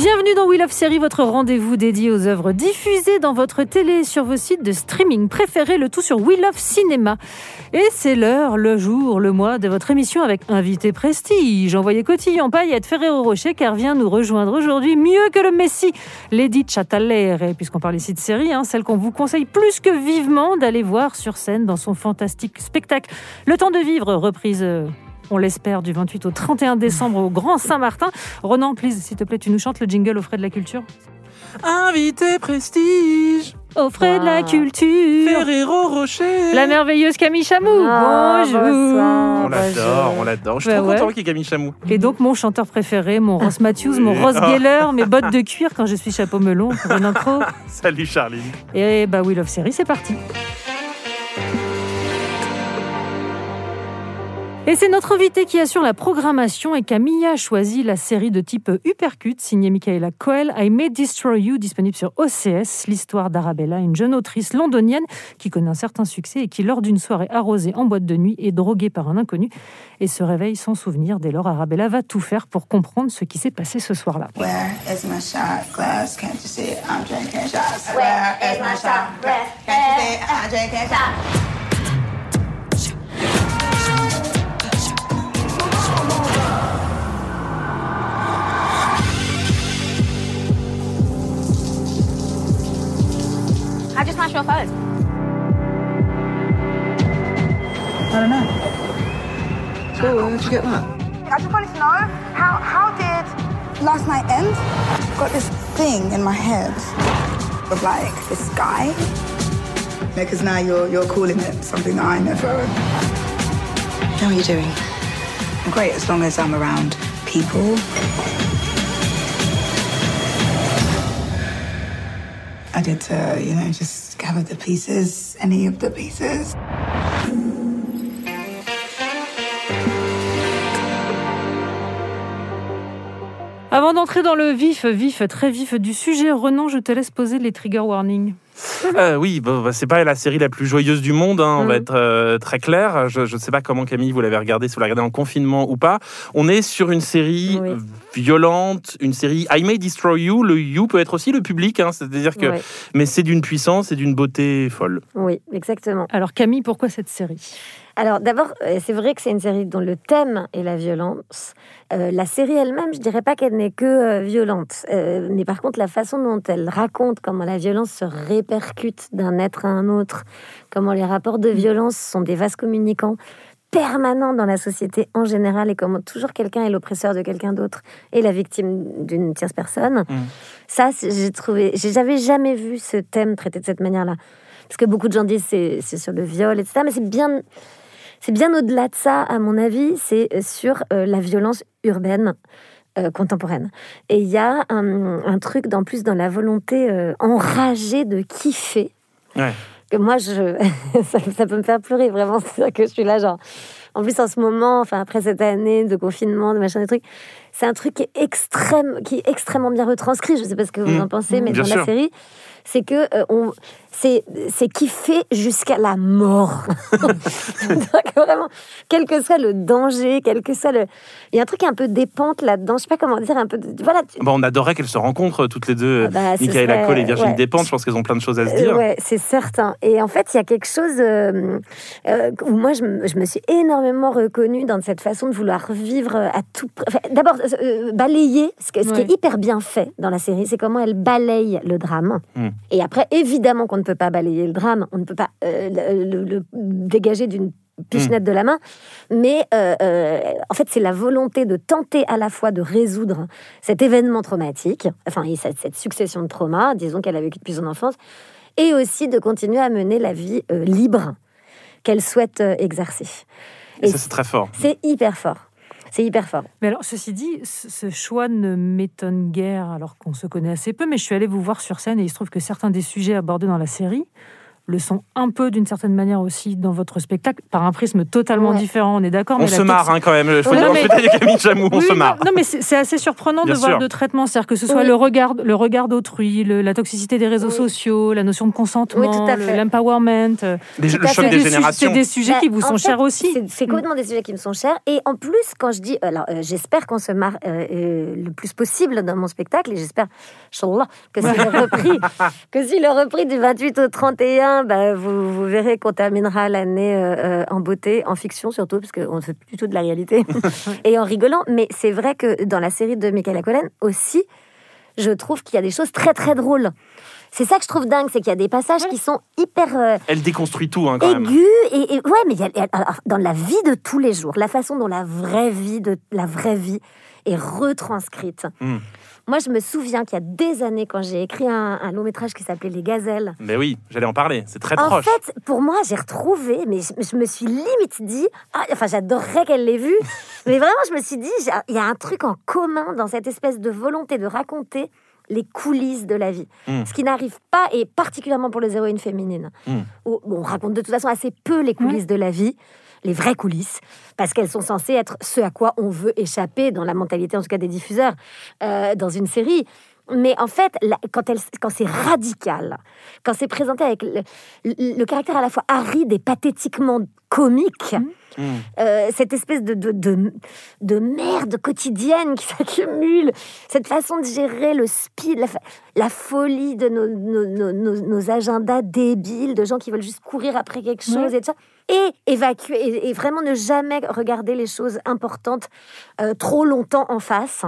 Bienvenue dans Wheel of Series, votre rendez-vous dédié aux œuvres diffusées dans votre télé et sur vos sites de streaming préférés, le tout sur Wheel of Cinéma. Et c'est l'heure, le jour, le mois de votre émission avec invité prestige, envoyé cotillon paillette Ferrero Rocher, car vient nous rejoindre aujourd'hui mieux que le Messi, Lady Chattalere, puisqu'on parle ici de série, hein, celle qu'on vous conseille plus que vivement d'aller voir sur scène dans son fantastique spectacle Le temps de vivre, reprise euh, on l'espère, du 28 au 31 décembre au Grand Saint-Martin. Ronan, please, s'il te plaît, tu nous chantes le jingle au frais de la culture Invité prestige, Au frais de la culture Ferrero Rocher. La merveilleuse Camille Chamou Ah, Bonjour bonsoir. On l'adore, on l'adore. Je suis Bah trop ouais. content qu'il y ait Camille Chamou. Et donc mon chanteur préféré, mon Ross Matthews, mon. Ross Ah. Geller, mes bottes de cuir quand je suis chapeau melon pour une intro. Salut Charline. Et bah Wheel of Series, c'est parti Et c'est notre invité qui assure la programmation et Camille a choisi la série de type Uppercut signée Michaela Coel, I May Destroy You, disponible sur OCS, l'histoire d'Arabella, une jeune autrice londonienne qui connaît un certain succès et qui, lors d'une soirée arrosée en boîte de nuit, est droguée par un inconnu et se réveille sans souvenir. Dès lors, Arabella va tout faire pour comprendre ce qui s'est passé ce soir-là. How'd you smash your phone? I don't know. Cool, where'd you get that? I just wanted to know how how did Last night end? Got this thing in my head of like this guy. Because now you're you're calling it something that I never. How are you doing? I'm great as long as I'm around people. I did to, you know, just gather the pieces, any of the pieces. Avant d'entrer dans le vif, vif, très vif du sujet, Renan, je te laisse poser les trigger warnings. Euh, oui, bon, bah, c'est pas la série la plus joyeuse du monde, hein, on va Mhm. être euh, très clair. Je ne sais pas comment Camille, vous l'avez regardé, si vous l'avez regardé en confinement ou pas. On est sur une série Oui. violente, une série I May Destroy You. Le You peut être aussi le public, hein, c'est-à-dire que. Ouais. Mais c'est d'une puissance et d'une beauté folle. Oui, exactement. Alors Camille, pourquoi cette série? Alors d'abord, euh, c'est vrai que c'est une série dont le thème est la violence. Euh, la série elle-même, je dirais pas qu'elle n'est que euh, violente, Euh, mais par contre la façon dont elle raconte comment la violence se répercute d'un être à un autre, comment les rapports de violence sont des vases communicants permanents dans la société en général et comment toujours quelqu'un est l'oppresseur de quelqu'un d'autre et la victime d'une tierce personne. Mm. Ça, j'ai trouvé, j'avais jamais vu ce thème traité de cette manière-là. Parce que beaucoup de gens disent c'est sur le viol, etc. Mais c'est bien, c'est bien au-delà de ça, à mon avis. C'est sur euh, la violence urbaine euh, contemporaine. Et il y a un, un truc, en plus, dans la volonté euh, enragée de kiffer. Ouais. Que moi, je, ça, ça peut me faire pleurer, vraiment. C'est-à-dire que je suis là, genre. En plus, en ce moment, enfin, après cette année de confinement, de machin, des trucs, c'est un truc qui est, extrême, qui est extrêmement bien retranscrit. Je sais pas ce que vous Mmh. en pensez, mais Bien dans sûr. la série, c'est que euh, on, c'est, c'est kiffé jusqu'à la mort. Que vraiment, quel que soit le danger, quel que soit le, il y a un truc un peu dépente là-dedans. Je sais pas comment dire, un peu. De, voilà. tu- Bon, on adorerait qu'elles se rencontrent toutes les deux, Ah bah, Michaela serait- Cole et Virginie ouais. Despentes. Je pense qu'elles ont plein de choses à se Euh, dire. ouais, c'est certain. Et en fait, il y a quelque chose euh, euh, où moi, je, me- je me suis énormément reconnue dans cette façon de vouloir vivre à tout. enfin, D'abord, euh, balayer. Ce, que- ce qui est hyper bien fait dans la série, c'est comment elle balaye le drame. Mm. Et après, évidemment qu'on ne peut pas balayer le drame. On ne peut pas euh, le, le- le dégager d'une pichenette de la main. Mais euh, euh, en fait, c'est la volonté de tenter à la fois de résoudre cet événement traumatique, enfin, et cette, cette succession de traumas, disons qu'elle a vécu depuis son enfance, et aussi de continuer à mener la vie euh, libre qu'elle souhaite exercer. Et Et ça, c'est très fort. C'est hyper fort. C'est hyper fort. Mais alors, ceci dit, ce choix ne m'étonne guère alors qu'on se connaît assez peu, mais je suis allée vous voir sur scène et il se trouve que certains des sujets abordés dans la série le sont un peu d'une certaine manière aussi dans votre spectacle, par un prisme totalement Ouais. différent, on est d'accord On mais la se marre hein, quand même. Faut Ouais, dire, mais- Camille Chamou, on Oui, se marre. Non, mais c'est c'est assez surprenant Bien de voir sûr. deux traitements, c'est-à-dire que ce soit Oui. le regard, le regard d'autrui, le- la toxicité des réseaux Oui. sociaux, la notion de consentement, le- l'empowerment. euh, le à choc des c'est générations. C'est des sujets qui vous sont fait, chers aussi. C'est c'est complètement des sujets qui me sont chers. Et en plus, quand je dis, alors euh, j'espère qu'on se marre euh, euh, le plus possible dans mon spectacle, et j'espère, que si le repris, que si le repris du 28 au 31, bah, vous, vous verrez qu'on terminera l'année euh, euh, en beauté, en fiction surtout, parce qu'on ne fait plus du tout de la réalité, et en rigolant. Mais c'est vrai que dans la série de Michaela Cohen aussi, je trouve qu'il y a des choses très très drôles. C'est ça que je trouve dingue, c'est qu'il y a des passages qui sont hyper euh, Elle déconstruit tout hein, quand même. aigu et, et- ouais mais y a- alors, dans la vie de tous les jours la façon dont la vraie vie de la vraie vie est retranscrite Mm. Moi je me souviens qu'il y a des années quand j'ai écrit un, un long métrage qui s'appelait les gazelles Mais oui, j'allais en parler. C'est très en proche. fait pour moi j'ai retrouvé mais je, je me suis limite dit ah, enfin j'adorerais qu'elle l'ait vu mais vraiment je me suis dit il y a un truc en commun dans cette espèce de volonté de raconter les coulisses de la vie. Mm. Ce qui n'arrive pas, et particulièrement pour les héroïnes féminines, Mm. où on raconte de toute façon assez peu les coulisses de la vie, les vraies coulisses, parce qu'elles sont censées être ce à quoi on veut échapper dans la mentalité, en tout cas des diffuseurs, euh, dans une série. Mais en fait, quand, elle- quand c'est radical, quand c'est présenté avec le, le- le caractère à la fois aride et pathétiquement comique, Mm. euh, cette espèce de, de, de, de merde quotidienne qui s'accumule, cette façon de gérer le speed, la, folie de nos, nos, nos- agendas débiles, de gens qui veulent juste courir après quelque chose et tout ça, et évacuer, et, et vraiment ne jamais regarder les choses importantes euh, trop longtemps en face.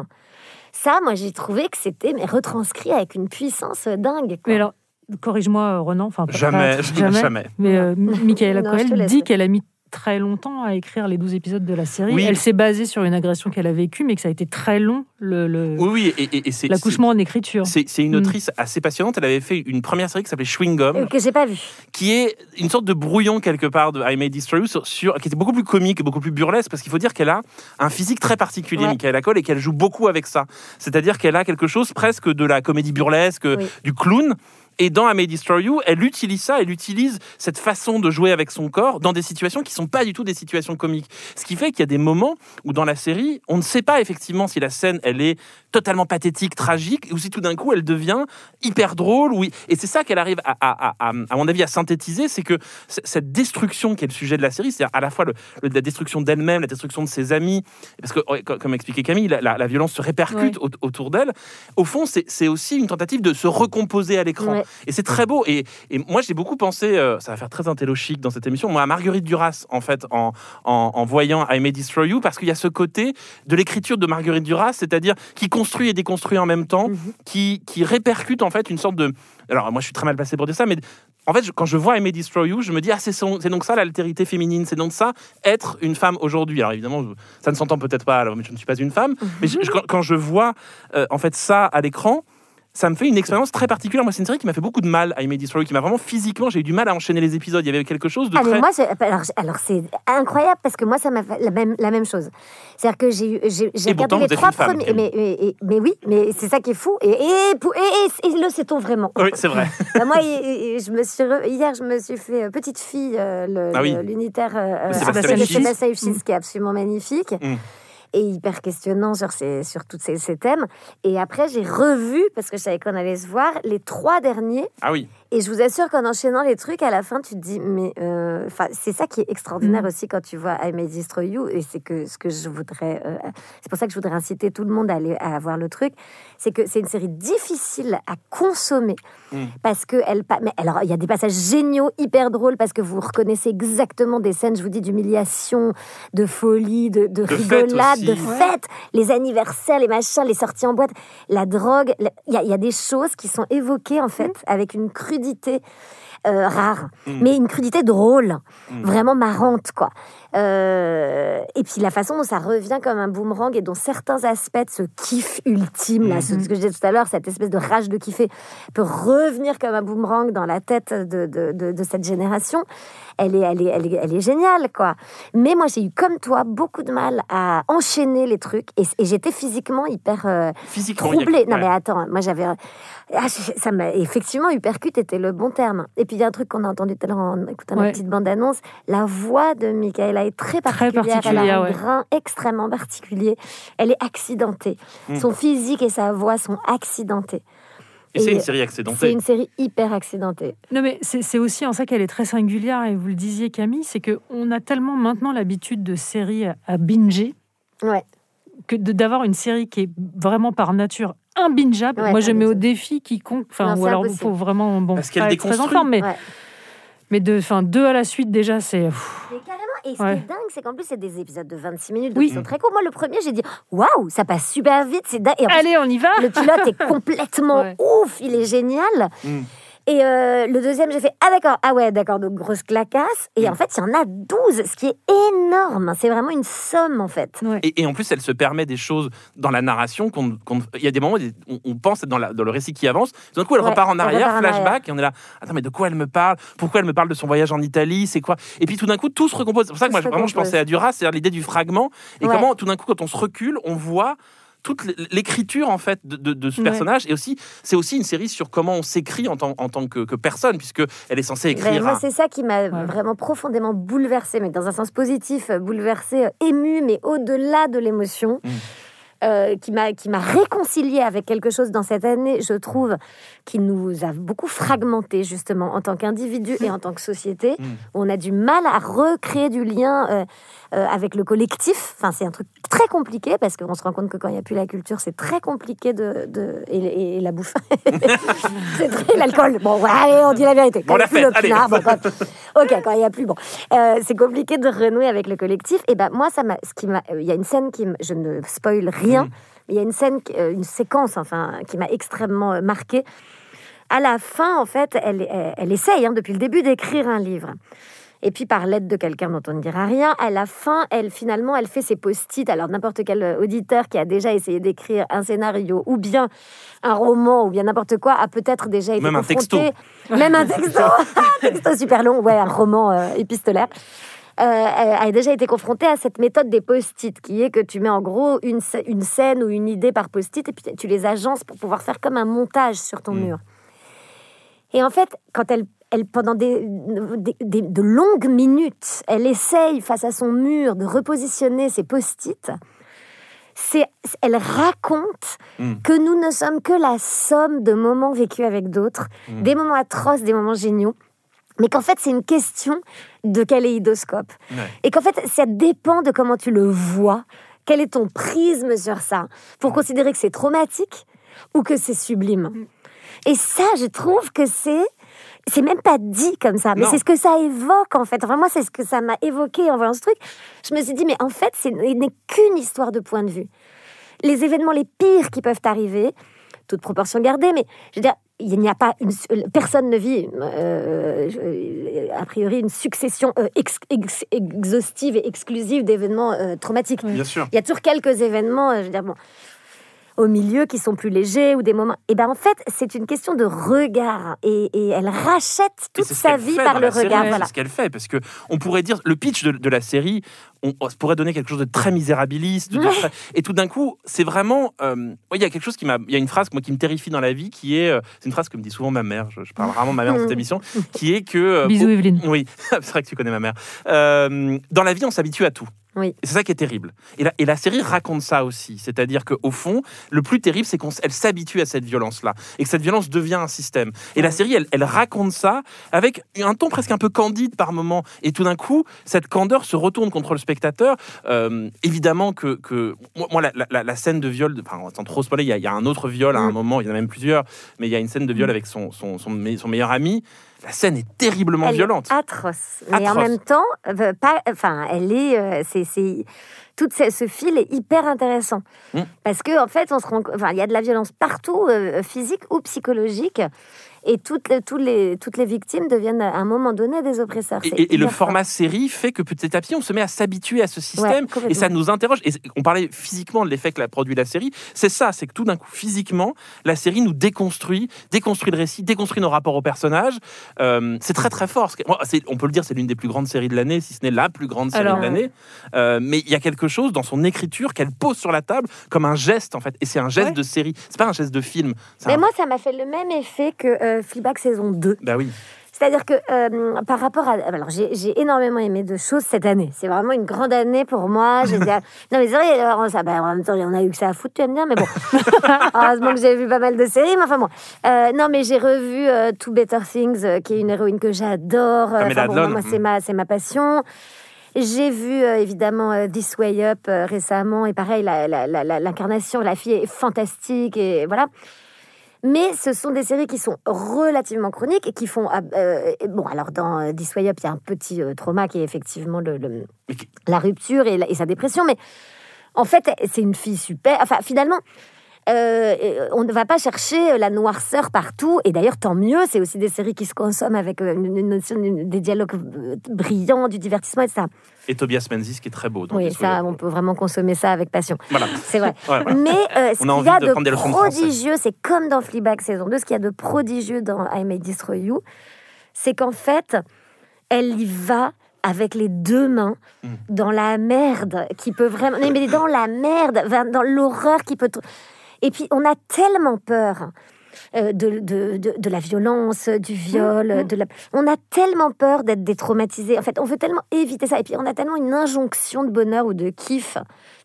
Ça, moi, j'ai trouvé que c'était mais retranscrit avec une puissance dingue. quoi. Mais alors, corrige-moi, euh, Ronan. Enfin, Jamais, pas- je- jamais. Mais euh, Michaela Coel dit qu'elle a mis très longtemps à écrire les 12 épisodes de la série. Oui. Elle s'est basée sur une agression qu'elle a vécue, mais que ça a été très long, le, le- Oui, oui, et, et- l'accouchement en écriture. c'est- une Mm. autrice assez passionnante. Elle avait fait une première série qui s'appelait Chewing Gum, que j'ai pas vu. qui est une sorte de brouillon quelque part de I May Destroy You, sur, sur- qui était beaucoup plus comique et beaucoup plus burlesque, parce qu'il faut dire qu'elle a un physique très particulier, Ouais. Michaela Cole, et qu'elle joue beaucoup avec ça. C'est-à-dire qu'elle a quelque chose presque de la comédie burlesque, Oui. du clown. Et dans I May Destroy You, elle utilise ça, elle utilise cette façon de jouer avec son corps dans des situations qui sont pas du tout des situations comiques. Ce qui fait qu'il y a des moments où dans la série, on ne sait pas effectivement si la scène, elle est totalement pathétique, tragique, ou si tout d'un coup, elle devient hyper drôle. Oui. Et c'est ça qu'elle arrive, à, à, à, à- mon avis, à synthétiser, c'est que cette destruction qui est le sujet de la série, c'est-à-dire à la fois le- le- la destruction d'elle-même, la destruction de ses amis, parce que, comme expliquait Camille, la, la- la violence se répercute au- autour d'elle. Au fond, c'est c'est aussi une tentative de se recomposer à l'écran. Ouais. Et c'est très beau. Et, et moi, j'ai beaucoup pensé, euh, ça va faire très intello-chic dans cette émission, moi, à Marguerite Duras, en fait, en, en, en voyant I May Destroy You, parce qu'il y a ce côté de l'écriture de Marguerite Duras, c'est-à-dire qui construit et déconstruit en même temps, Mhm. qui, qui répercute, en fait, une sorte de. Alors, moi, je suis très mal passé pour dire ça, mais en fait, je- quand je vois I May Destroy You, je me dis, ah, c'est donc ça l'altérité féminine, c'est donc ça être une femme aujourd'hui. Alors, évidemment, ça ne s'entend peut-être pas, alors, mais je ne suis pas une femme, mais je- je- quand, quand je vois, euh, en fait, ça à l'écran, ça me fait une expérience très particulière. Moi, c'est une série qui m'a fait beaucoup de mal, I May Destroy qui m'a vraiment physiquement, j'ai eu du mal à enchaîner les épisodes. Il y avait quelque chose de Ah, très. moi, alors, c'est incroyable parce que moi, ça m'a fait la même, la même chose. C'est-à-dire que j'ai eu- j'ai regardé les trois femme, premiers. Mais, mais, mais oui, mais c'est ça qui est fou. Et, et, et, et- le sait-on vraiment? Oui, c'est vrai. Bah, Moi, je me suis re- hier, je me suis fait euh, petite fille, euh, le- Ah oui. le- l'unitaire euh, euh, Sébastien de Lifshitz. Sébastien Lifshitz, qui est absolument magnifique. Mm. Et hyper questionnant sur, ces, sur tous ces, ces thèmes. Et après, j'ai revu, parce que je savais qu'on allait se voir, les trois derniers. Ah oui. Et je vous assure qu'en enchaînant les trucs, à la fin, tu te dis, mais euh, enfin, c'est ça qui est extraordinaire Mm. aussi quand tu vois I May Destroy You, et c'est que ce que je voudrais, euh, c'est pour ça que je voudrais inciter tout le monde à aller à voir le truc, c'est que c'est une série difficile à consommer Mm. parce que elle, mais alors il y a des passages géniaux, hyper drôles parce que vous reconnaissez exactement des scènes, je vous dis, d'humiliation, de folie, de, de, De fête rigolade, de Ouais. fête, les anniversaires, les machins, les sorties en boîte, la drogue, il y, a- il y a des choses qui sont évoquées en fait avec une crudité crudité euh, rare, Mm. mais une crudité drôle, Mm. vraiment marrante, quoi. Euh, et puis la façon dont ça revient comme un boomerang et dont certains aspects de ce kiff ultime, là, ce, ce que je disais tout à l'heure, cette espèce de rage de kiffer, peut revenir comme un boomerang dans la tête de, de, de- de cette génération. Elle est, elle, est, elle, est, elle est géniale, quoi. Mais moi, j'ai eu, comme toi, beaucoup de mal à enchaîner les trucs et, et j'étais physiquement hyper euh, Physiquement, a- troublée. Non, mais attends, moi, j'avais. ah, ça m'a effectivement hypercute était le bon terme. Et puis il y a un truc qu'on a entendu tout à l'heure en écoutant la Ouais. petite bande-annonce. La voix de Michaela est très particulière. Elle particulière, a un ouais. grain extrêmement particulier. Elle est accidentée. Mm. Son physique et sa voix sont accidentés. Et c'est une série C'est accidentée. une série hyper accidentée. Non, mais c'est c'est aussi en ça qu'elle est très singulière, et vous le disiez, Camille, c'est qu'on a tellement maintenant l'habitude de séries à- binger, Ouais. que de- d'avoir une série qui est vraiment par nature imbingeable. Ouais, Moi, je mets au défi quiconque. Enfin, Non, ou alors, il faut vraiment. Bon, Parce qu'elle pas être très déconstruit. en forme, mais, Ouais. mais de, enfin, deux à la suite, déjà, c'est. et ce Ouais. qui est dingue, c'est qu'en plus, c'est des épisodes de 26 minutes, donc Oui. ils sont très courts. Moi, le premier, j'ai dit, waouh, ça passe super vite, c'est dingue. Et en plus, Allez, on y va le pilote est complètement Ouais. ouf, il est génial. Mm. Et euh, le deuxième, j'ai fait Ah d'accord, ah ouais, d'accord, donc grosse clacasse. Et Mm. en fait, il y en a 12, ce qui est énorme. C'est vraiment une somme, en fait. Ouais. Et, et en plus, elle se permet des choses dans la narration. qu'on qu'on- Il y a des moments où on, pense dans, la- dans le récit qui avance. Tout d'un coup, elle Ouais, repart en arrière, repart en flashback, arrière. et on est là. Attends, mais de quoi elle me parle? Pourquoi elle me parle de son voyage en Italie? C'est quoi? Et puis tout d'un coup, tout se recompose. C'est pour ça que Tout moi, vraiment, je pensais à Duras, c'est-à-dire l'idée du fragment. Et Ouais. comment, tout d'un coup, quand on se recule, on voit toute l'écriture en fait de, de- de ce Ouais. personnage et aussi c'est aussi une série sur comment on s'écrit en tant, en tant que, que personne puisque elle est censée Ben, écrire un- c'est ça qui m'a Ouais. vraiment profondément bouleversée, mais dans un sens positif, euh, bouleversée, euh, émue, mais au-delà de l'émotion. Mm. Euh, qui m'a qui m'a réconciliée avec quelque chose dans cette année, je trouve, qui nous a beaucoup fragmenté justement en tant qu'individu et en tant que société. Mm. On a du mal à recréer du lien euh, euh, avec le collectif. Enfin, c'est un truc très compliqué parce qu'on se rend compte que quand il n'y a plus la culture, c'est très compliqué de, de et, la bouffe, c'est très l'alcool. Bon, ouais, allez, on dit la vérité. Bon, Quand il y la a plus le pinard, bon, quand- ok, quand il n'y a plus, bon, c'est compliqué de renouer avec le collectif. Et ben moi, ça m'a, ce qui m'a, il y a une scène qui, m- je ne spoil rien, Mm. il y a une scène, euh, une séquence, enfin, qui m'a extrêmement euh, marquée. À la fin, en fait, elle, elle, elle essaye hein, depuis le début d'écrire un livre. Et puis par l'aide de quelqu'un dont on ne dira rien, à la fin, elle finalement, elle fait ses post-it. Alors n'importe quel euh, auditeur qui a déjà essayé d'écrire un scénario ou bien un roman ou bien n'importe quoi a peut-être déjà été Même un confronté, même un texto, un texto super long, ouais, un roman euh, épistolaire. Euh, a déjà été confronté à cette méthode des post-it, qui est que tu mets en gros une, une scène ou une idée par post-it et puis tu les agences pour pouvoir faire comme un montage sur ton Mm. mur. Et en fait, quand elle, elle pendant des, des- des- de longues minutes, elle essaye face à son mur de repositionner ses post-it, elle raconte Mm. que nous ne sommes que la somme de moments vécus avec d'autres, Mm. des moments atroces, des moments géniaux, mais qu'en fait c'est une question de kaléidoscope. Ouais. Et qu'en fait, ça dépend de comment tu le vois. Quel est ton prisme sur ça? Pour considérer que c'est traumatique ou que c'est sublime? Et ça, je trouve que c'est. C'est même pas dit comme ça, mais c'est ce que ça évoque en fait. Enfin, moi, c'est ce que ça m'a évoqué en voyant ce truc. Je me suis dit, mais en fait, ce n'est qu'une histoire de point de vue. Les événements les pires qui peuvent arriver, toute proportion gardée, mais je veux dire, il n'y a pas une, personne ne vit euh, je- a priori une succession euh, ex- ex- exhaustive et exclusive d'événements euh, traumatiques. bien sûr. Il y a toujours quelques événements, euh, je veux dire, bon, au milieu qui sont plus légers ou des moments. Et ben en fait, c'est une question de regard et, et elle rachète toute c'est sa vie par le regard. C'est Voilà. ce qu'elle fait, parce que on pourrait dire le pitch de, de la série, on, on pourrait donner quelque chose de très misérabiliste, de Ouais. très- et tout d'un coup, c'est vraiment, euh, ouais, il y a quelque chose qui m'a, il y a une phrase moi qui me terrifie dans la vie, qui est, euh, c'est une phrase que me dit souvent ma mère. Je, je parle rarement de ma mère dans cette émission, qui est que euh, Bisous, Evelyne. oui, c'est vrai que tu connais ma mère. Euh, dans la vie, on s'habitue à tout. Oui. C'est ça qui est terrible. Et la, et la série raconte ça aussi. C'est-à-dire qu'au fond, le plus terrible, c'est qu'elle s'habitue à cette violence-là. Et que cette violence devient un système. Et la série, elle, elle raconte ça avec un ton presque un peu candide par moment. Et tout d'un coup, cette candeur se retourne contre le spectateur. Euh, évidemment que, que moi, la, la- la scène de viol, de- enfin, sans trop spoiler, il y, a- il y a un autre viol à un Mm. moment, il y en a même plusieurs, mais il y a une scène de viol avec son, son, son, me- son meilleur ami. La scène est terriblement Elle est violente. atroce. Mais en même temps, euh, pas, enfin, elle est, euh, c'est, c'est, tout ce, ce fil est hyper intéressant Mm. parce que en fait, on se rend, enfin, il y a de la violence partout, euh, physique ou psychologique. Et toutes les, toutes les victimes deviennent à un moment donné des oppresseurs. Et, C'est et- et le format série fait que petit à petit, on se met à s'habituer à ce système et ça nous interroge. Et on parlait physiquement de l'effet que la produit la série. C'est ça, c'est que tout d'un coup, physiquement, la série nous déconstruit, déconstruit le récit, déconstruit nos rapports aux personnages. Euh, c'est très très fort. On peut le dire, c'est l'une des plus grandes séries de l'année, si ce n'est la plus grande série Alors, de l'année. Euh, mais il y a quelque chose dans son écriture qu'elle pose sur la table comme un geste en fait. Et c'est un geste Ouais. de série. C'est pas un geste de film. Mais un- moi, ça m'a fait le même effet que euh, Fleabag saison 2. Bah oui. C'est-à-dire que euh, par rapport à... Alors, j'ai énormément aimé de choses cette année. C'est vraiment une grande année pour moi. J'ai dit, ah, non, mais c'est vrai, alors, ça, bah, en même temps, on a eu que ça à foutre, tu me dire, mais bon. Heureusement que j'ai vu pas mal de séries, mais enfin bon. Euh, non, mais j'ai revu euh, Two Better Things, euh, qui est une héroïne que j'adore. Euh, enfin, bon, Adlon. moi, c'est ma, ma passion. J'ai vu euh, évidemment euh, This Way Up euh, récemment et pareil, la- la- la- la- l'incarnation, la, fille est fantastique et voilà. Mais ce sont des séries qui sont relativement chroniques et qui font. ah, euh, bon, alors dans euh, This Way Up, il y a un petit euh, trauma qui est effectivement le, la rupture et, la- et sa dépression. Mais en fait, c'est une fille super. Enfin, finalement. Euh, on ne va pas chercher la noirceur partout, et d'ailleurs tant mieux. C'est aussi des séries qui se consomment avec euh, une, notion, des dialogues euh, brillants, du divertissement, etc. Et Tobias Menzies qui est très beau. dans Oui, ça, on peut vraiment consommer ça avec passion. Voilà. C'est vrai. Ouais. Mais euh, ce qu'il y a de prodigieux, c'est comme dans Fleabag saison 2, ce qu'il y a de prodigieux dans I May Destroy You, c'est qu'en fait, elle y va avec les deux mains Hmm. dans la merde qui peut vraiment... Mais dans la merde, dans l'horreur qui peut... Et puis, on a tellement peur euh, de, de, de, de la violence, du viol, de la... on a tellement peur d'être détraumatisé. En fait, on veut tellement éviter ça. Et puis, on a tellement une injonction de bonheur ou de kiff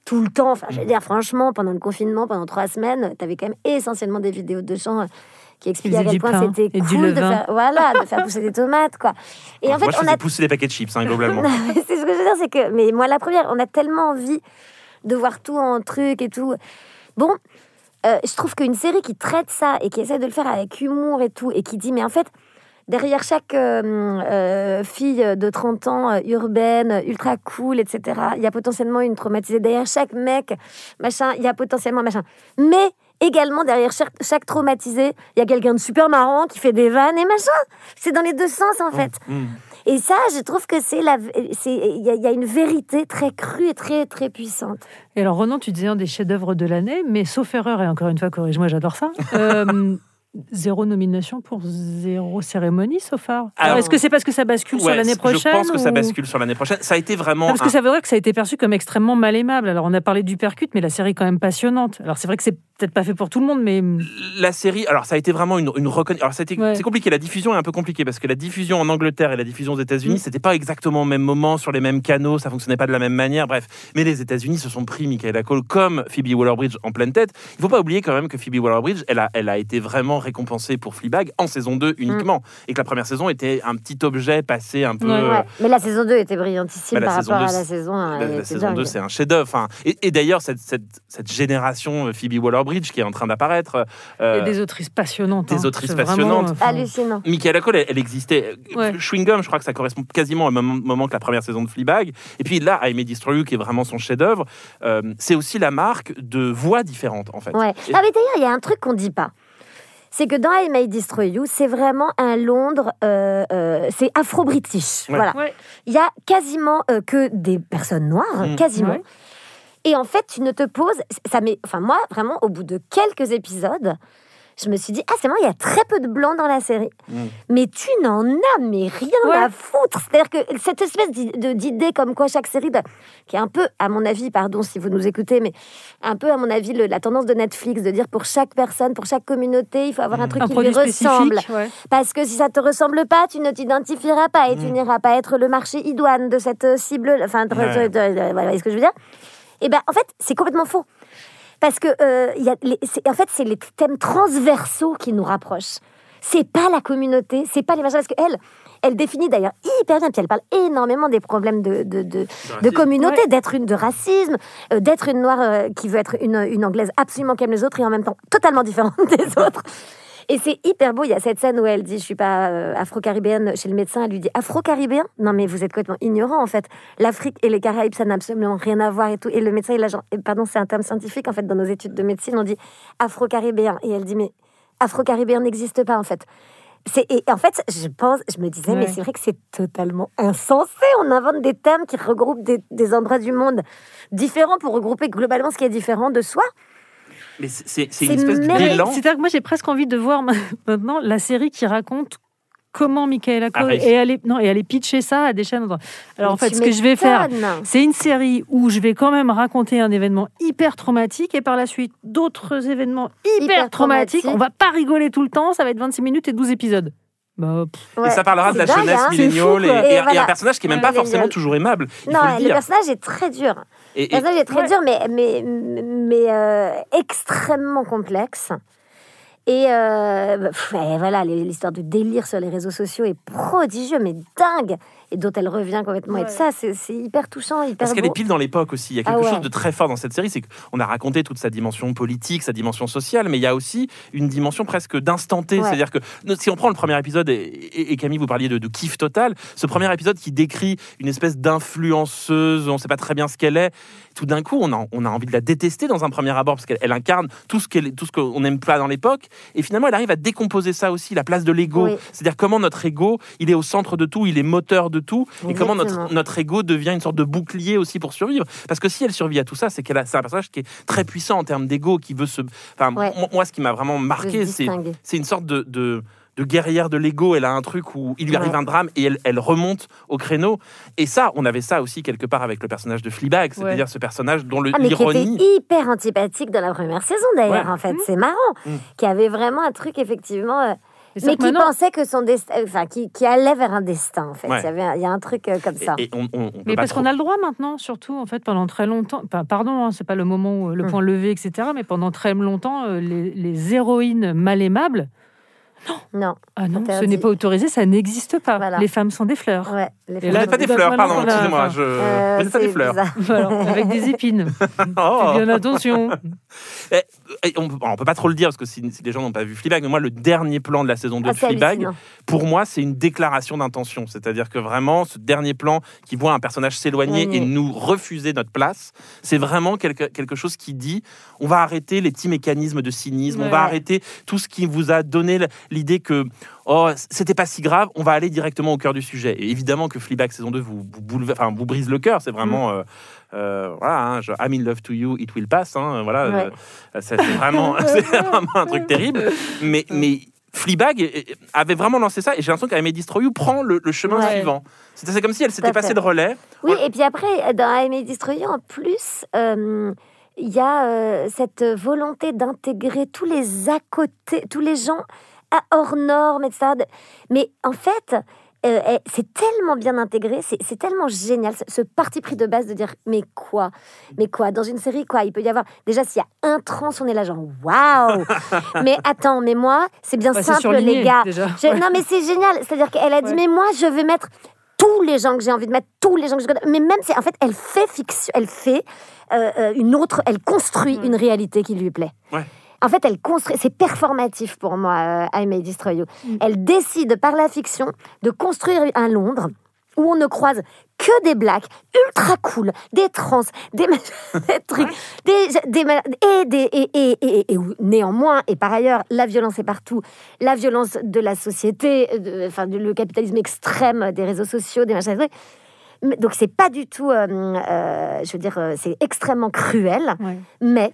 tout le temps. Enfin, je veux dire, franchement, pendant le confinement, pendant trois semaines, tu avais quand même essentiellement des vidéos de gens euh, qui expliquaient à quel point c'était cool de faire, voilà, de faire pousser des tomates, quoi. Et en fait, Moi, je on a pousser des paquets de chips, hein, globalement. c'est ce que je veux dire, c'est que, mais moi la première, on a tellement envie de voir tout en truc et tout. Bon, euh, je trouve qu'une série qui traite ça et qui essaie de le faire avec humour et tout, et qui dit, mais en fait, derrière chaque euh, euh, fille de 30 ans, urbaine, ultra cool, etc., il y a potentiellement une traumatisée. Derrière chaque mec, machin, il y a potentiellement machin. Mais également, derrière chaque, chaque traumatisé, il y a quelqu'un de super marrant qui fait des vannes et machin. C'est dans les deux sens, en fait. Mm. Et ça, je trouve que c'est la, c'est, il y, a- il y a une vérité très crue et très très puissante. Et alors, Ronan, tu disais un des chefs-d'œuvre de l'année, mais sauf erreur, et encore une fois, corrige-moi, j'adore ça. euh, zéro nomination pour zéro cérémonie, sauf erreur. Alors, Est-ce que c'est parce que ça bascule sur l'année prochaine Je pense que ça bascule sur l'année prochaine. Ça a été vraiment. Non, parce que ça veut dire que ça a été perçu comme extrêmement mal aimable. Alors, on a parlé du percute, mais la série est quand même passionnante. Alors, c'est vrai que c'est peut-être pas fait pour tout le monde, mais La série, alors ça a été vraiment une, une reconna- Alors ça a été- Ouais. c'est compliqué. La diffusion est un peu compliquée parce que la diffusion en Angleterre et la diffusion aux États-Unis, Mm. c'était pas exactement au même moment, sur les mêmes canaux, ça fonctionnait pas de la même manière. Bref, mais les États-Unis se sont pris Michaela Cole comme Phoebe Waller-Bridge en pleine tête. Il faut pas oublier quand même que Phoebe Waller-Bridge, elle a, elle a été vraiment récompensée pour Fleabag en saison 2 uniquement, et que la première saison était un petit objet passé un peu. Ouais. euh, Ouais. Mais la saison 2 était brillantissime Bah, la par saison rapport 2, à la saison 1. La, la saison 2, c'est un chef-d'œuvre. Enfin, et, et d'ailleurs, cette, cette, cette génération euh, Phoebe Waller-Bridge qui est en train d'apparaître. euh, des autrices passionnantes. des hein. autrices vraiment, passionnantes. hallucinant. Michaela Cole, elle, elle existait. Ouais. Chewing Gum, je crois que ça correspond quasiment au même moment que la première saison de Fleabag. Et puis là, I May Destroy You, qui est vraiment son chef-d'œuvre, euh, c'est aussi la marque de voix différentes, en fait. Ouais. Ah, mais d'ailleurs, il y a un truc qu'on dit pas. C'est que dans I May Destroy You, c'est vraiment un Londres, euh, euh, c'est afro-british. Ouais. Voilà. Ouais. Il y a quasiment euh, que des personnes noires, Mm. quasiment. Ouais. Et en fait, tu ne te poses. Ça met, enfin, moi, vraiment, au bout de quelques épisodes, je me suis dit, ah, c'est marrant, il y a très peu de blancs dans la série. Mm. Mais tu n'en as mais rien Ouais. à foutre. C'est-à-dire que cette espèce d'idée comme quoi chaque série, de- qui est un peu, à mon avis, pardon si vous nous écoutez, mais un peu, à mon avis, le- la tendance de Netflix de dire pour chaque personne, pour chaque communauté, il faut avoir un truc un qui lui ressemble. ouais. Parce que si ça te ressemble pas, tu ne t'identifieras pas et tu Mm. n'iras pas être le marché idoine de cette euh, cible. Enfin, Ouais. vous voyez ce que je veux dire? Et ben, en fait, c'est complètement faux. Parce que euh, il y a les- c'est- en fait, c'est les thèmes transversaux qui nous rapprochent. C'est pas la communauté, c'est pas les machins. Parce qu'elle, elle définit d'ailleurs hyper bien, puis elle parle énormément des problèmes de, de, de, de communauté, d'être une de racisme, euh, d'être une noire euh, qui veut être une, une anglaise absolument comme les autres et en même temps totalement différente des autres. Et c'est hyper beau. Il y a cette scène où elle dit Je suis pas euh, afro-caribéenne chez le médecin. Elle lui dit Afro-caribéen? Non, mais vous êtes complètement ignorant en fait. L'Afrique et les Caraïbes, ça n'a absolument rien à voir et tout. Et le médecin, il a genre Pardon, c'est un terme scientifique en fait. Dans nos études de médecine, on dit afro-caribéen. Et elle dit Mais afro-caribéen n'existe pas en fait. c'est et en fait, je pense, je me disais, mais c'est vrai que c'est totalement insensé. On invente des termes qui regroupent des, des endroits du monde différents pour regrouper globalement ce qui est différent de soi. Mais c'est- une espèce merveilleux. d'élan. C'est-à-dire que moi, j'ai presque envie de voir maintenant la série qui raconte comment Michaela Cole est allée, non, est allée pitcher ça à des chaînes. Alors en fait, ce que je vais faire, c'est une série où je vais quand même raconter un événement hyper traumatique et par la suite d'autres événements hyper, Hyper traumatiques. traumatiques. On va pas rigoler tout le temps, ça va être 26 minutes et 12 épisodes. Bah, Ouais. Et ça parlera de la dingue, jeunesse hein. milléniale et, un personnage qui est même pas forcément toujours aimable. Il Non, faut le personnage est très dur. Et- Le personnage est très Ouais. dur, mais, mais, mais euh, extrêmement complexe. Et, euh, pff, et voilà, l'histoire de délire sur les réseaux sociaux est prodigieux, mais dingue. Et dont elle revient complètement. Et Ouais. tout ça, c'est hyper touchant, hyper Parce qu'elle est pile dans l'époque aussi. Il y a Ah quelque ouais. chose de très fort dans cette série, c'est qu'on a raconté toute sa dimension politique, sa dimension sociale, mais il y a aussi une dimension presque d'instant T. Ouais. C'est-à-dire que si on prend le premier épisode, et, et- et Camille, vous parliez de, de kiff total, ce premier épisode qui décrit une espèce d'influenceuse, on ne sait pas très bien ce qu'elle est, tout d'un coup, on a, on a envie de la détester dans un premier abord, parce qu'elle elle incarne tout ce qu'elle- tout ce qu'on n'aime pas dans l'époque, et finalement, elle arrive à décomposer ça aussi, la place de l'ego. Oui. C'est-à-dire comment notre ego, il est au centre de tout, il est moteur de tout, et comment notre, notre ego devient une sorte de bouclier aussi pour survivre. Parce que si elle survit à tout ça, c'est qu'elle a- c'est un personnage qui est très puissant en termes d'ego, qui veut se. Enfin, Ouais. moi, ce qui m'a vraiment de marqué, c'est c'est une sorte de, de, de guerrière de l'ego. Elle a un truc où il lui arrive Ouais. un drame et elle, elle remonte au créneau. Et ça, on avait ça aussi quelque part avec le personnage de Fleabag, c'est-à-dire ce personnage dont le- Ah, l'ironie. hyper antipathique dans la première saison d'ailleurs, Ouais. en fait. C'est marrant. Mm. Qui avait vraiment un truc, effectivement. euh, mais qui maintenant- pensait que son destin. Enfin, qui, qui allait vers un destin, en fait. Ouais. Il, y avait un, il y a un truc euh, comme ça. Et, et on, on- on peut Mais parce trop- qu'on a le droit maintenant, surtout en fait pendant très longtemps. Enfin, pardon, hein, c'est pas le moment où le Mm. point levé, etc. Mais pendant très longtemps, euh, les, les héroïnes mal aimables, Non, ah non, ce n'est pas autorisé, ça n'existe pas. Voilà. Les femmes sont des fleurs. ouais. Les Et femmes là, sont pas des fleurs, pardon, excusez-moi. Je... Euh, pas des fleurs. Voilà, avec des épines. Oh. Fais bien attention. On, peut, on peut pas trop le dire parce que si, si les gens n'ont pas vu Fleabag, mais moi le dernier plan de la saison 2 Ah, de c'est Fleabag, pour moi c'est une déclaration d'intention. C'est-à-dire que vraiment ce dernier plan qui voit un personnage s'éloigner et nous refuser notre place, c'est vraiment quelque, quelque chose qui dit on va arrêter les petits mécanismes de cynisme, on va arrêter tout ce qui vous a donné l'idée que oh c'était pas si grave, on va aller directement au cœur du sujet. Et évidemment que Fleabag saison 2 vous, vous, bouleve- enfin, vous brise le cœur, c'est vraiment Mm. euh, euh, voilà, hein, je- I'm in love to you, it will pass. hein, voilà, Ouais. euh, c'est vraiment, un truc terrible. Mais, mais Fleabag avait vraiment lancé ça et j'ai l'impression qu'Amy Destroy You prend le, le chemin Ouais. suivant. C'est comme si elle s'était passée le relais. Oui, et puis après, dans May Destroy You, en plus, euh, il y a euh, cette volonté d'intégrer tous les à côté, tous les gens à hors normes, etc. De- Mais en fait, euh, eh, c'est tellement bien intégré, c'est tellement génial, ce, ce parti pris de base de dire mais quoi? Mais quoi? Dans une série, quoi? Il peut y avoir. Déjà, s'il y a un trans, on est là, genre waouh Mais attends, mais moi, c'est bien simple, les gars. Non, mais c'est génial. C'est-à-dire qu'elle a dit, Ouais. mais moi, je vais mettre tous les gens que j'ai envie de mettre, tous les gens que je connais. Mais même, c'est en fait, elle fait fiction, elle fait euh, euh, une autre, elle construit une réalité qui lui plaît. Ouais. En fait, elle construit, c'est performatif pour moi, euh, I May Destroy You. Elle décide par la fiction de construire un Londres où on ne croise que des blacks ultra cool, des trans, des, des trucs, des, des, et, des, et, et, et, et où, néanmoins, et par ailleurs, la violence est partout, la violence de la société, de- enfin, le capitalisme extrême des réseaux sociaux, des machins. des trucs. Mais- Donc, c'est pas du tout, euh, euh, je veux dire, c'est extrêmement cruel, Ouais. mais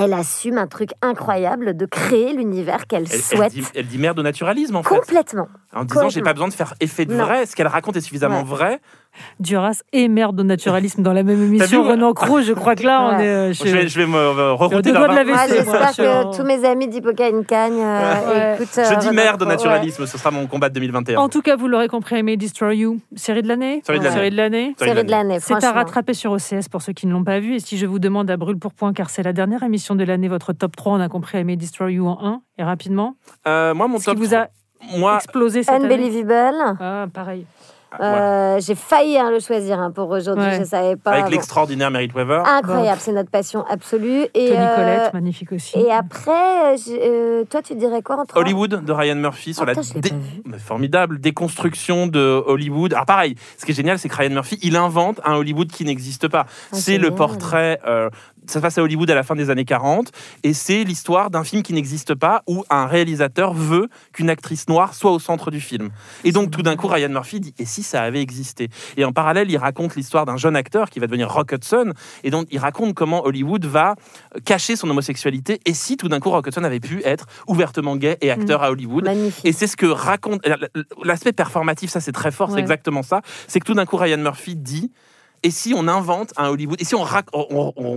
elle assume un truc incroyable de créer l'univers qu'elle Elle, elle souhaite dit, elle dit merde au naturalisme en fait. complètement. En disant j'ai pas besoin de faire effet de Non. vrai. Ce qu'elle raconte est suffisamment Ouais. vrai. Duras et merde au naturalisme dans la même émission. vu. Renan Cros, je crois que là, on est. euh, Je vais, je vais me euh, rerouter de la moi, j'espère que tous mes amis d'Hippoca une cagne euh, Ouais. écoutent. Je euh, dis Renan merde au Cros, ouais. naturalisme, ce sera mon combat de 2021. En tout cas, vous l'aurez compris, May Destroy You, série de l'année. Série de l'année. Série de l'année. De C'est à rattraper sur OCS pour ceux qui ne l'ont pas vu. Et si je vous demande à brûle pour point, car c'est la dernière émission de l'année, votre top 3, on a compris I May Destroy You en 1 et rapidement. Euh, moi, mon Ce qui top vous a moi, explosé cette année. Unbelievable. Ah, pareil. Ouais. Euh, J'ai failli hein, le choisir hein, pour aujourd'hui, Ouais. je savais pas. avec Bon. l'extraordinaire Merit Weaver. Incroyable, c'est notre passion absolue. Et, Tony euh, magnifique aussi. et après, euh, euh, toi, tu dirais quoi entre Hollywood de Ryan Murphy sur Attends, la dé- formidable déconstruction de Hollywood. Alors pareil, ce qui est génial, c'est que Ryan Murphy, il invente un Hollywood qui n'existe pas. Ah, c'est le portrait euh, ça se passe à Hollywood à la fin des années 40, et c'est l'histoire d'un film qui n'existe pas, où un réalisateur veut qu'une actrice noire soit au centre du film. Et donc tout d'un coup, Ryan Murphy dit, et si ça avait existé? Et en parallèle, il raconte l'histoire d'un jeune acteur qui va devenir Rock Hudson, et donc il raconte comment Hollywood va cacher son homosexualité, et si tout d'un coup Rock Hudson avait pu être ouvertement gay et acteur à Hollywood. Magnifique. Et c'est ce que raconte l'aspect performatif, ça c'est très fort, c'est exactement ça. C'est que tout d'un coup Ryan Murphy dit et si on invente un Hollywood, et si on,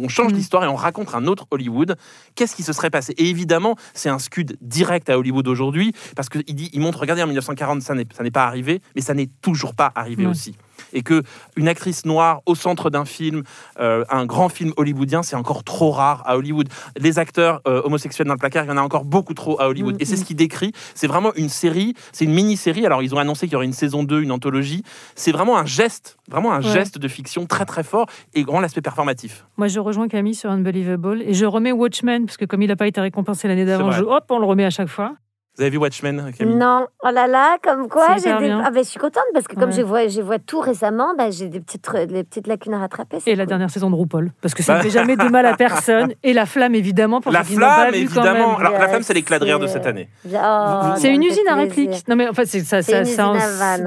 change Mm. l'histoire et on raconte un autre Hollywood, qu'est-ce qui se serait passé? Et évidemment, c'est un scud direct à Hollywood aujourd'hui, parce qu'il il montre, regardez, en 1940, ça n'est pas arrivé, mais ça n'est toujours pas arrivé aussi. Et que une actrice noire au centre d'un film, euh, un grand film hollywoodien, c'est encore trop rare à Hollywood. Les acteurs euh, homosexuels dans le placard, il y en a encore beaucoup trop à Hollywood. Mm, Et c'est ce qu'il décrit. C'est vraiment une série, c'est une mini-série. Alors, ils ont annoncé qu'il y aurait une saison 2, une anthologie. C'est vraiment un geste, vraiment un Ouais. geste de fiction très très fort et grand l'aspect performatif. Moi, je rejoins Camille sur Unbelievable et je remets Watchmen parce que comme il n'a pas été récompensé l'année d'avant, hop, on le remet à chaque fois. Vous avez vu Watchmen, Camille? Non, oh là là, comme quoi j'ai des... ah ben, je suis contente parce que comme Ouais. je vois, je vois tout récemment, bah, j'ai des petites, des petites lacunes à rattraper. c'est Et la dernière saison de RuPaul parce que ça ne Bah. fait jamais de mal à personne. Et la flamme, évidemment, pour La flamme, évidemment. même. Alors, la flamme, c'est l'éclat de rire de cette année. Oh, C'est une usine à répliques. Non mais en fait, ça, ça, ça en,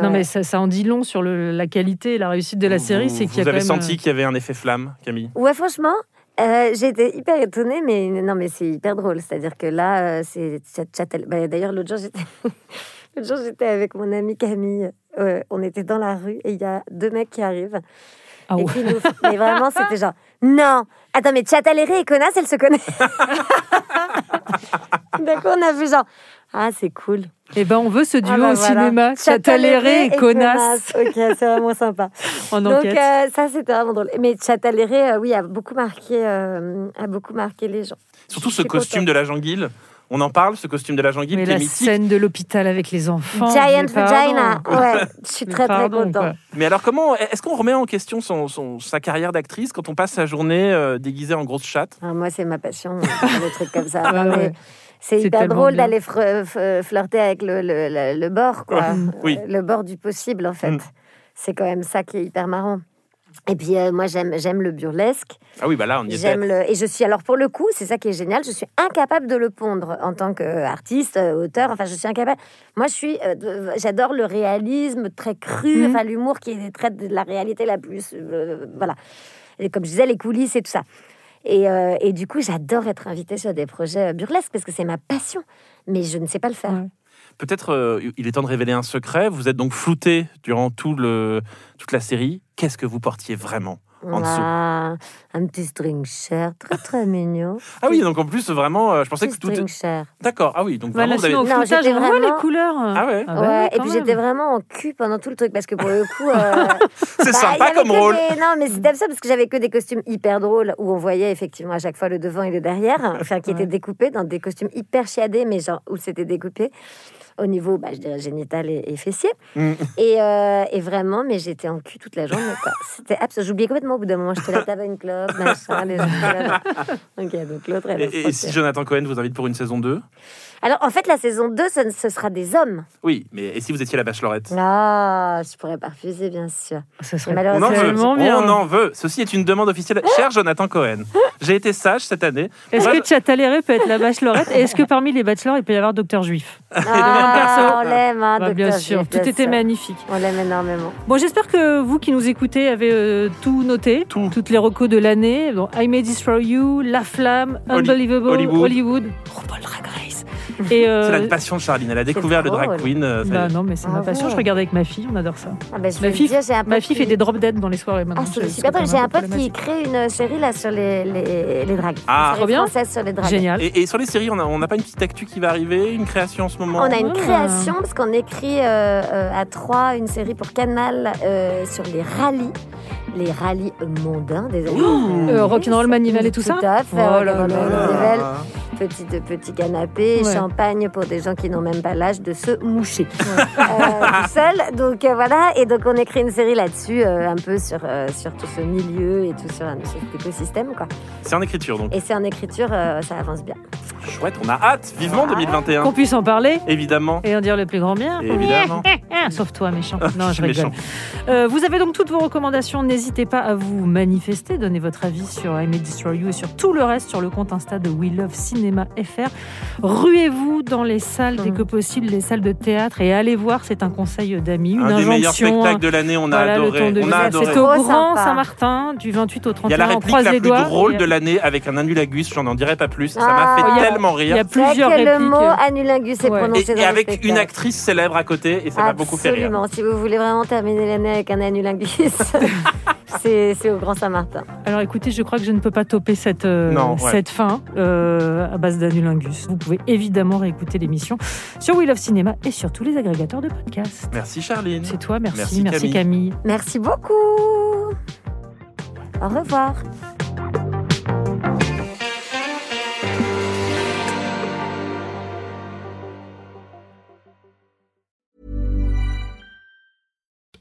non mais ça, ça en dit long sur le- la qualité et la réussite de la série. Vous, C'est qu'il y a vous avez même, senti qu'il y avait un effet flamme, Camille? Ouais, franchement, euh, j'ai été hyper étonnée, mais non, mais c'est hyper drôle. C'est-à-dire que là, euh, c'est Châtel- bah, D'ailleurs, l'autre jour, j'étais l'autre jour, j'étais avec mon amie Camille. Euh, on était dans la rue et il y a deux mecs qui arrivent. Ah et qui nous... Mais vraiment, c'était genre, non, attends, mais Chataléré et Connasse, elles se connaissent. D'accord, on a vu genre, ah, c'est cool. Eh ben, on veut ce duo Ah bah au voilà. cinéma, Chataléré et Connasse, Ok, c'est vraiment sympa. en Donc enquête. euh, ça, c'était vraiment drôle. Mais Chataléré, euh, oui, a beaucoup marqué, euh, a beaucoup marqué les gens. Surtout ce costume contente. de la Janguille. On en parle, ce costume de la Janguille Mais qui est la mythique. scène de l'hôpital avec les enfants. Giant. Vagina. Ouais, je suis très très contente. quoi. Mais alors, comment est-ce qu'on remet en question son, son- sa carrière d'actrice quand on passe sa journée euh, déguisée en grosse chatte? Ah, moi, c'est ma passion, les trucs comme ça. Non, ouais. C'est C'est hyper drôle d'aller f- flirter avec le, le, le- le bord, quoi. Oui. Euh, Le bord du possible, en fait. Mm. C'est quand même ça qui est hyper marrant. Et puis, euh, moi, j'aime j'aime le burlesque. Ah oui, bah là, on y. J'aime le et je suis alors pour le coup, c'est ça qui est génial. Je suis incapable de le pondre en tant qu'artiste, euh, auteur. Enfin, je suis incapable. Moi, je suis, euh, j'adore le réalisme très cru, Mhm. enfin l'humour qui traite de la réalité la plus, euh, voilà. Et comme je disais, les coulisses et tout ça. Et, euh, et du coup, j'adore être invitée sur des projets euh, burlesques parce que c'est ma passion. Mais je ne sais pas le faire. Ouais. Peut-être euh, il est temps de révéler un secret. Vous êtes donc flouté durant tout le, toute la série. Qu'est-ce que vous portiez vraiment? En dessous Ah, un petit string cher, très très mignon. Ah oui, donc en plus, vraiment, euh, je pensais Petit que tout. string cher. D'accord, ah oui, donc Voilà, vraiment, vous avez. Non, j'étais vraiment- les couleurs. Ah ouais ouais, oui, et puis j'étais vraiment en cul pendant tout le truc parce que pour le coup. euh, C'est Bah, sympa comme rôle. des- Non, mais c'était ça parce que j'avais que des costumes hyper drôles où on voyait effectivement à chaque fois le devant et le derrière, enfin qui Ouais. étaient découpés dans des costumes hyper chiadés, mais genre où c'était découpé au niveau, bah, je dirais génital et, et fessier. Mm. Et, euh, et vraiment, mais j'étais en cul toute la journée. C'était absolument. J'oubliais complètement au bout d'un moment. Je te la t'avais une clope, machin, les gens. donc l'autre, Et, si Jonathan Cohen vous invite pour une saison 2 Alors en fait, la saison 2, ce, ce sera des hommes. Oui, mais et si vous étiez la bachelorette? Ah, je pourrais pas refuser, bien sûr. Ce serait On en malheureusement, veut. On en veut. Ceci est une demande officielle. Cher Jonathan Cohen, j'ai été sage cette année. Est-ce que Chataléré peut être la bachelorette? Et est-ce que parmi les bachelors, il peut y avoir Docteur Juif? Ah, on l'aime, hein, Bah, Bien sûr, tout était magnifique. On l'aime énormément. Bon, j'espère que vous qui nous écoutez avez euh, tout noté, Tout. toutes les recos de l'année. Bon, I May Destroy You, La Flamme, Unbelievable, Hollywood. Hollywood, RuPaul Drag Race. Euh, C'est la passion de Charline. Elle a découvert le drag queen. euh, bah non, mais c'est ma Ah passion. Je regarde avec ma fille, on adore ça. Ah je Ma fille, dire, ma qui- fait des drop dead dans les soirées maintenant. Ah, super J'ai un pote qui crée une série là sur les, les, les dragues. Ah. Trop bien. sur les dragues. Génial. Et, et sur les séries, on n'a on n'a pas une petite actu qui va arriver, une création en ce moment On a une création parce qu'on écrit euh, à trois une série pour Canal sur les rallyes, les rallyes mondains des années. Euh, Rock'n'Roll Manivelle et tout ça Tout à fait. Oh là Rock'n'Roll là. Petit, petit canapé, Ouais. champagne pour des gens qui n'ont même pas l'âge de se moucher euh, tout seul. Donc euh, voilà, et donc on écrit une série là-dessus, euh, un peu sur, euh, sur tout ce milieu et tout sur, cet écosystème. Quoi. C'est en écriture donc. Et c'est en écriture, euh, ça avance bien. Chouette, on a hâte. Vivement 2021. Qu'on puisse en parler Évidemment. et en dire le plus grand bien. Évidemment. Sauf toi, méchant. Ah, Non, je je rigole. Euh, vous avez donc toutes vos recommandations. N'hésitez pas à vous manifester, donner votre avis sur I May Destroy You et sur tout le reste sur le compte Insta de We Love Cinéma FR. Ruez-vous dans les salles dès que possible, les salles de théâtre et allez voir. C'est un conseil d'amis, une Un des meilleurs spectacles de l'année, on a Voilà, le adoré. On a adoré. C'est au Grand. Saint-Martin du 28 au Il y 31. a la réplique la plus doigts. drôle Et- de l'année avec un annulagus, j'en en dirai pas plus. Ça Ah. m'a y fait tellement Il y a plusieurs que le mot annulingus est Ouais. prononcé Et, dans et avec une actrice célèbre à côté, et ça m'a beaucoup fait rire. Absolument. Si vous voulez vraiment terminer l'année avec un annulingus, c'est c'est au Grand Saint-Martin. Alors écoutez, je crois que je ne peux pas toper cette, euh, Non, ouais. cette fin euh, à base d'anulingus. Vous pouvez évidemment réécouter l'émission sur We Love Cinéma et sur tous les agrégateurs de podcasts. Merci Charline. C'est toi, merci, Merci, merci, Camille. Camille. Merci beaucoup. Au revoir.